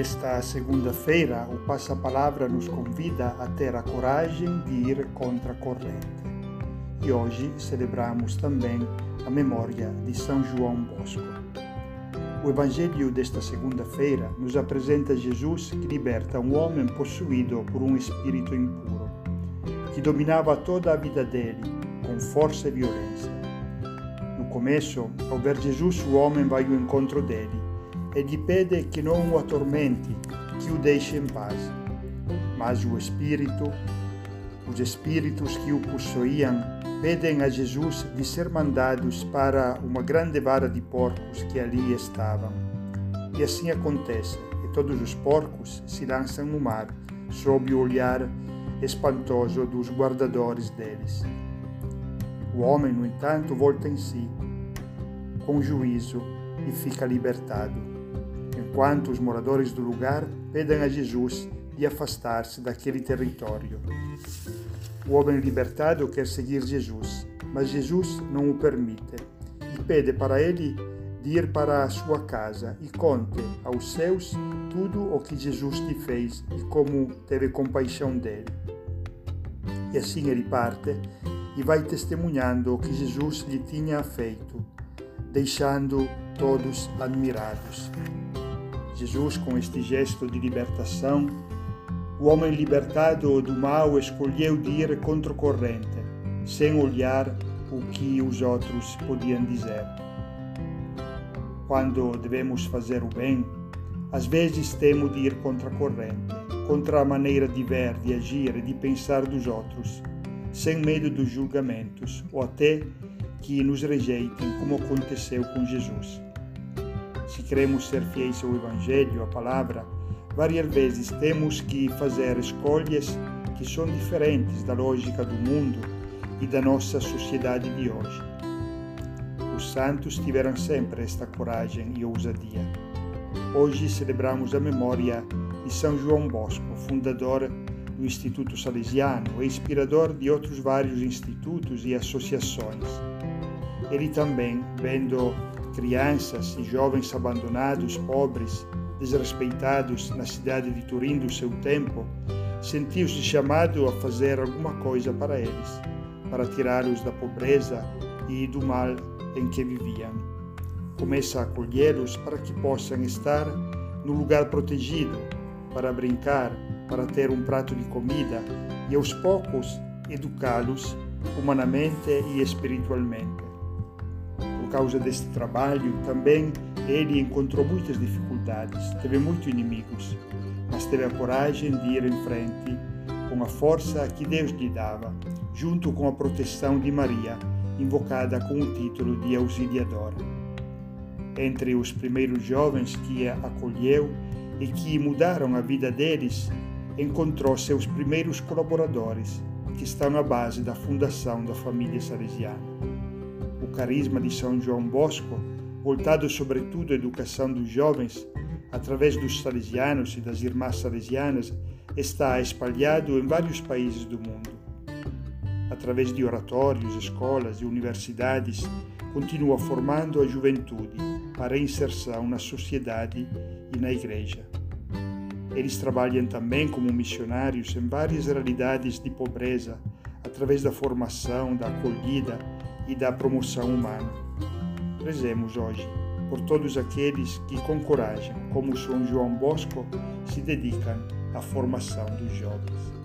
Nesta segunda-feira, o Passa-Palavra nos convida a ter a coragem de ir contra a corrente. E hoje celebramos também a memória de São João Bosco. O Evangelho desta segunda-feira nos apresenta Jesus que liberta um homem possuído por um espírito impuro, que dominava toda a vida dele com força e violência. No começo, ao ver Jesus, o homem vai ao encontro dele e lhe pede que não o atormente, que o deixe em paz. Mas o Espírito, os espíritos que o possuíam, pedem a Jesus de ser mandados para uma grande vara de porcos que ali estavam. E assim acontece, e todos os porcos se lançam no mar, sob o olhar espantoso dos guardadores deles. O homem, no entanto, volta em si, com juízo, e fica libertado enquanto os moradores do lugar pedem a Jesus de afastar-se daquele território. O homem libertado quer seguir Jesus, mas Jesus não o permite e pede para ele de ir para a sua casa e conte aos seus tudo o que Jesus lhe fez e como teve compaixão dele. E assim ele parte e vai testemunhando o que Jesus lhe tinha feito, deixando todos admirados. Jesus, com este gesto de libertação, o homem libertado do mal escolheu de ir contra corrente, sem olhar o que os outros podiam dizer. Quando devemos fazer o bem, às vezes temos de ir contra corrente, contra a maneira de ver, de agir e de pensar dos outros, sem medo dos julgamentos ou até que nos rejeitem, como aconteceu com Jesus. Se queremos ser fiéis ao Evangelho, à palavra, várias vezes temos que fazer escolhas que são diferentes da lógica do mundo e da nossa sociedade de hoje. Os santos tiveram sempre esta coragem e ousadia. Hoje celebramos a memória de São João Bosco, fundador do Instituto Salesiano e inspirador de outros vários institutos e associações. Ele também, vendo crianças e jovens abandonados, pobres, desrespeitados na cidade de Turim do seu tempo, sentiu-se chamado a fazer alguma coisa para eles, para tirá-los da pobreza e do mal em que viviam. Começa a acolhê-los para que possam estar no lugar protegido, para brincar, para ter um prato de comida e aos poucos educá-los humanamente e espiritualmente causa deste trabalho, também ele encontrou muitas dificuldades, teve muitos inimigos, mas teve a coragem de ir em frente com a força que Deus lhe dava, junto com a proteção de Maria, invocada com o título de auxiliadora. Entre os primeiros jovens que a acolheu e que mudaram a vida deles, encontrou seus primeiros colaboradores, que estão à base da fundação da família salesiana carisma de São João Bosco, voltado sobretudo à educação dos jovens, através dos salesianos e das irmãs salesianas, está espalhado em vários países do mundo. Através de oratórios, escolas e universidades, continua formando a juventude para a inserção na sociedade e na igreja. Eles trabalham também como missionários em várias realidades de pobreza, através da formação, da acolhida e da promoção humana. Rezemos hoje por todos aqueles que com coragem, como São João Bosco, se dedicam à formação dos jovens.